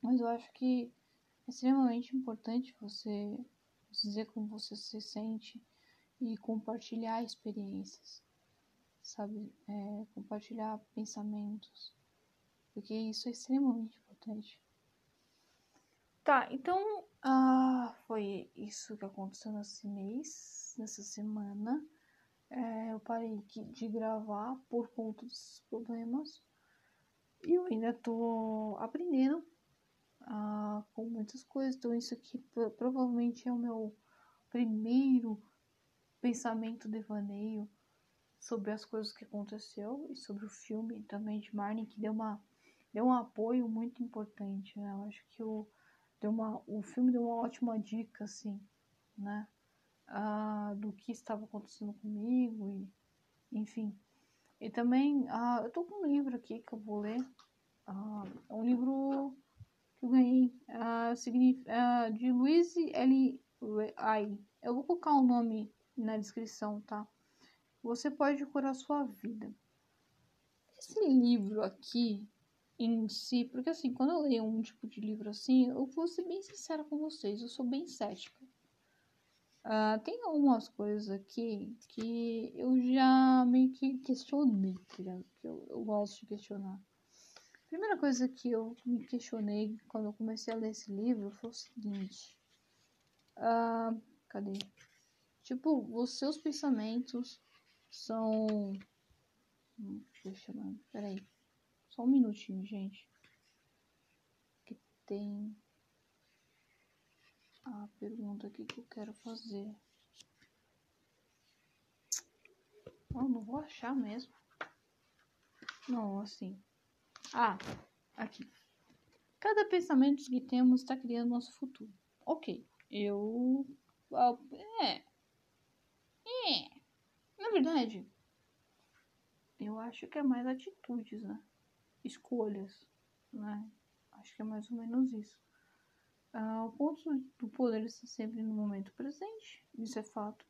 Mas eu acho que é extremamente importante você dizer como você se sente e compartilhar experiências, sabe? É, compartilhar pensamentos, porque isso é extremamente importante. Tá, então ah, foi isso que aconteceu nesse mês, nessa semana. É, eu parei de gravar por conta dos problemas e eu ainda tô aprendendo ah, com muitas coisas. Então, isso aqui provavelmente é o meu primeiro pensamento devaneio sobre as coisas que aconteceu e sobre o filme também de Marnie, que deu, uma, deu um apoio muito importante, né? Eu acho que o, deu uma, o filme deu uma ótima dica, assim, né? Ah, do que estava acontecendo comigo e, enfim. E também, ah, eu tô com um livro aqui que eu vou ler. Ah, é um livro que eu ganhei de Luiz L. I. Eu vou colocar o nome na descrição, tá? Você pode curar sua vida. Esse livro aqui em si, porque assim, quando eu leio um tipo de livro assim, eu vou ser bem sincera com vocês, eu sou bem cética. Uh, tem algumas coisas aqui que eu já meio que questionei, que eu, eu gosto de questionar primeira coisa que eu me questionei quando eu comecei a ler esse livro foi o seguinte. Uh, cadê? Tipo, os seus pensamentos são. Hum, deixa eu Peraí. Só um minutinho, gente. Que tem a pergunta aqui que eu quero fazer. Oh, não vou achar mesmo. Não, assim. Ah, aqui. Cada pensamento que temos está criando nosso futuro. Ok, eu. É. É. Na verdade, eu acho que é mais atitudes, né? Escolhas, né? Acho que é mais ou menos isso. Ah, o ponto do poder está sempre no momento presente, isso é fato.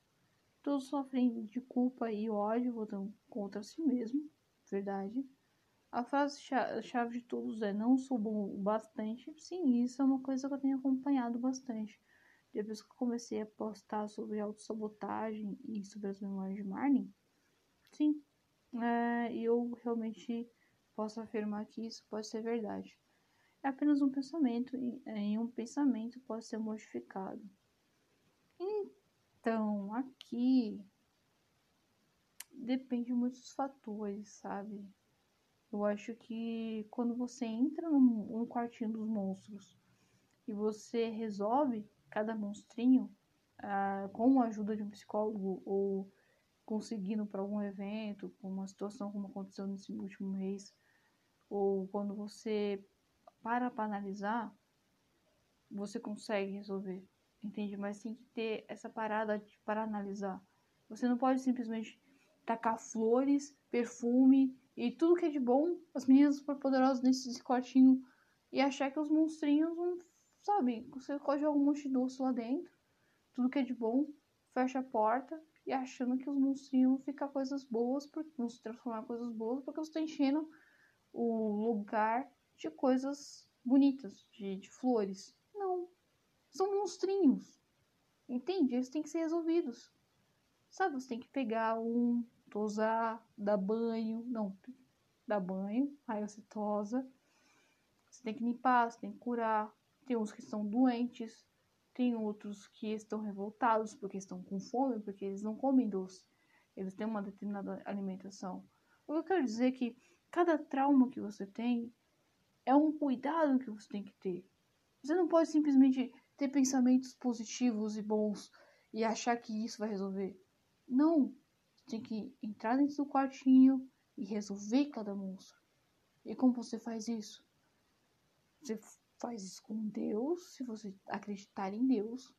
Todos sofrem de culpa e ódio, contra si mesmo, verdade. A frase-chave de todos é não sou bom o bastante. Sim, isso é uma coisa que eu tenho acompanhado bastante. Depois que eu comecei a postar sobre autossabotagem e sobre as memórias de Marnie, sim, é, eu realmente posso afirmar que isso pode ser verdade. É apenas um pensamento e em um pensamento pode ser modificado. Então, aqui depende de muitos fatores, sabe? Eu acho que quando você entra num, num quartinho dos monstros e você resolve cada monstrinho ah, com a ajuda de um psicólogo ou conseguindo para algum evento, com uma situação como aconteceu nesse último mês, ou quando você para para analisar, você consegue resolver, entende? Mas tem que ter essa parada para analisar. Você não pode simplesmente tacar flores, perfume e tudo que é de bom, as meninas superpoderosas nesse quartinho e achar que os monstrinhos não, sabe, você pode jogar um monte de doce lá dentro, tudo que é de bom, fecha a porta e achando que os monstrinhos vão ficar coisas boas, porque vão se transformar em coisas boas, porque você está enchendo o lugar de coisas bonitas, de, de flores. Não. São monstrinhos. Entende? Eles têm que ser resolvidos. Sabe, você tem que pegar um, tosar, dar banho, não, dar banho, aí você tosa, você tem que limpar, você tem que curar, tem uns que são doentes, tem outros que estão revoltados porque estão com fome, porque eles não comem doce. Eles têm uma determinada alimentação. O que eu quero dizer é que cada trauma que você tem é um cuidado que você tem que ter. Você não pode simplesmente ter pensamentos positivos e bons e achar que isso vai resolver. Não. Você tem que entrar dentro do quartinho e resolver cada monstro. E como você faz isso? Você faz isso com Deus, se você acreditar em Deus.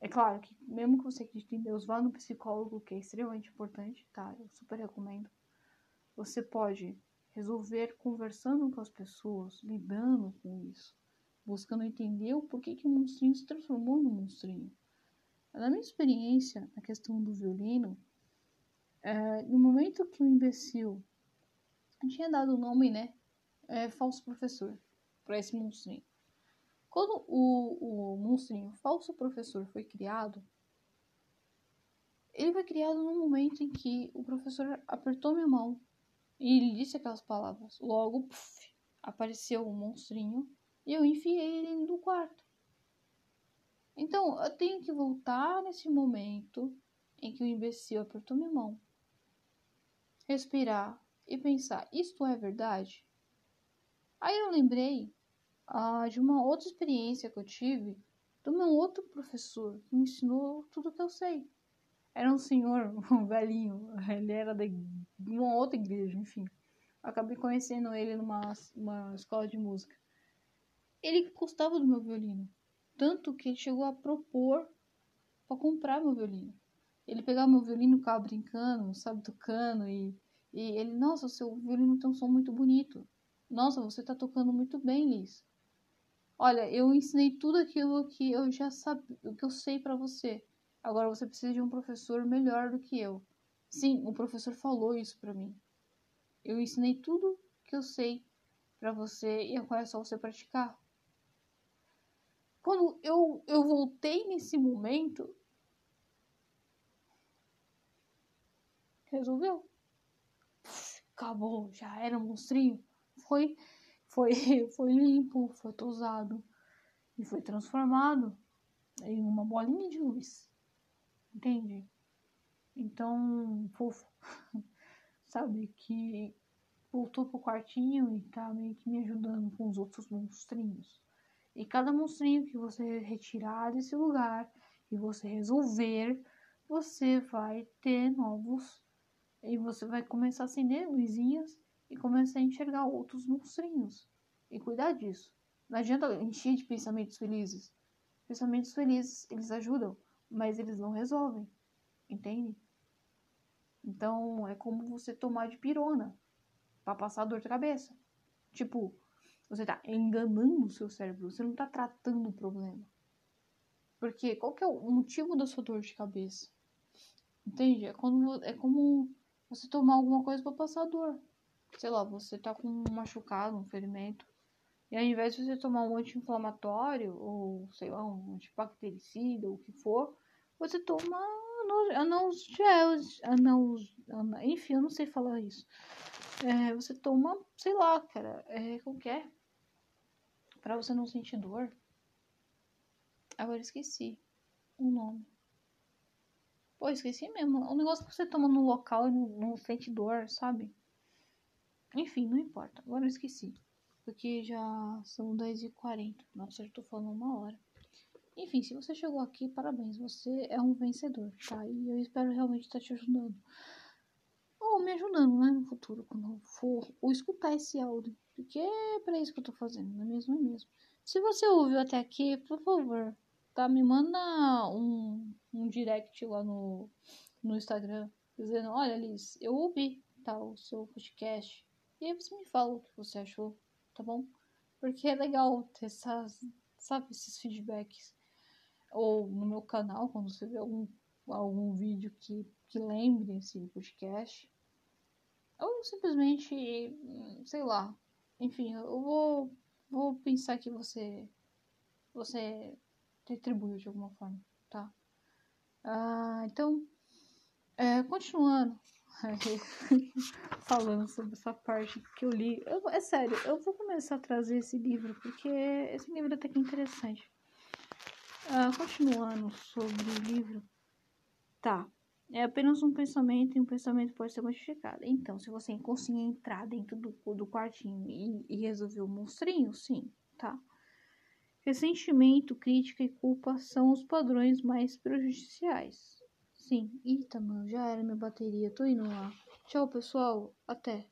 É claro que mesmo que você acredite em Deus, vá no psicólogo, que é extremamente importante, tá? Eu super recomendo. Você pode resolver conversando com as pessoas, lidando com isso, buscando entender o porquê que o monstrinho se transformou no monstrinho. Na minha experiência, na questão do violino, é, no momento que o imbecil tinha dado o nome, né, é, falso professor, para esse monstrinho. Quando o, o monstrinho falso professor foi criado, ele foi criado no momento em que o professor apertou minha mão e ele disse aquelas palavras. Logo, puff, apareceu o um monstrinho e eu enfiei ele no quarto. Então, eu tenho que voltar nesse momento em que o imbecil apertou minha mão, respirar e pensar: isto é verdade? Aí eu lembrei ah, de uma outra experiência que eu tive do meu outro professor que me ensinou tudo que eu sei. Era um senhor, um velhinho, ele era uma outra igreja, enfim. acabei conhecendo ele numa uma escola de música. Ele gostava do meu violino, tanto que ele chegou a propor para comprar meu violino. Ele pegava meu violino, ficava brincando, sabe, tocando e, e ele, nossa, seu violino tem um som muito bonito. Nossa, você tá tocando muito bem, Liz. Olha, eu ensinei tudo aquilo que eu já sabia, que eu sei para você. Agora você precisa de um professor melhor do que eu. Sim, o professor falou isso para mim. Eu ensinei tudo que eu sei para você e agora é só você praticar. Quando eu, eu voltei nesse momento, resolveu. Acabou, já era um monstrinho foi, foi, foi limpo, foi tosado e foi transformado em uma bolinha de luz. Entende? Então, fofo, sabe, que voltou pro quartinho e tá meio que me ajudando com os outros monstrinhos. E cada monstrinho que você retirar desse lugar e você resolver, você vai ter novos. E você vai começar a acender luzinhas e começar a enxergar outros monstrinhos e cuidar disso. Não adianta encher de pensamentos felizes. Pensamentos felizes, eles ajudam, mas eles não resolvem. Entende? Então, é como você tomar de pirona para passar dor de cabeça. Tipo, você tá enganando o seu cérebro, você não tá tratando o problema. Porque qual que é o motivo da sua dor de cabeça? Entende? É, quando, é como você tomar alguma coisa para passar dor sei lá, você tá com um machucado, um ferimento, e ao invés de você tomar um anti-inflamatório, ou sei lá, um antibactericida, ou o que for, você toma analgésicos, enfim, eu não sei falar isso. É, você toma, sei lá, cara, é, que é? Pra você não sentir dor. Agora esqueci o nome. Pô, esqueci mesmo. O negócio que você toma no local e não, não sente dor, sabe? Enfim, não importa. Agora eu esqueci. Porque já são 10h40. Nossa, eu tô falando uma hora. Enfim, se você chegou aqui, parabéns. Você é um vencedor, tá? E eu espero realmente estar te ajudando. Ou me ajudando, né? No futuro, quando for ou escutar esse áudio. Porque é pra isso que eu tô fazendo, não é mesmo? É mesmo. Se você ouviu até aqui, por favor, tá? Me manda um, um direct lá no, no Instagram. Dizendo, olha, Liz, eu ouvi, tá? O seu podcast e aí você me fala o que você achou, tá bom? Porque é legal ter essas, sabe, esses feedbacks. Ou no meu canal, quando você vê algum, algum vídeo que, que lembre esse podcast. Ou simplesmente, sei lá. Enfim, eu vou, vou pensar que você, você retribuiu de alguma forma, tá? Ah, então, é, continuando. falando sobre essa parte que eu li. Eu, é sério, eu vou começar a trazer esse livro, porque esse livro é até que interessante. Ah, continuando sobre o livro. Tá. É apenas um pensamento e um pensamento pode ser modificado. Então, se você conseguir entrar dentro do, do quartinho e, e resolver o monstrinho, sim, tá? Ressentimento, crítica e culpa são os padrões mais prejudiciais. Sim. Eita, mano, já era minha bateria. Tô indo lá. Tchau, pessoal. Até.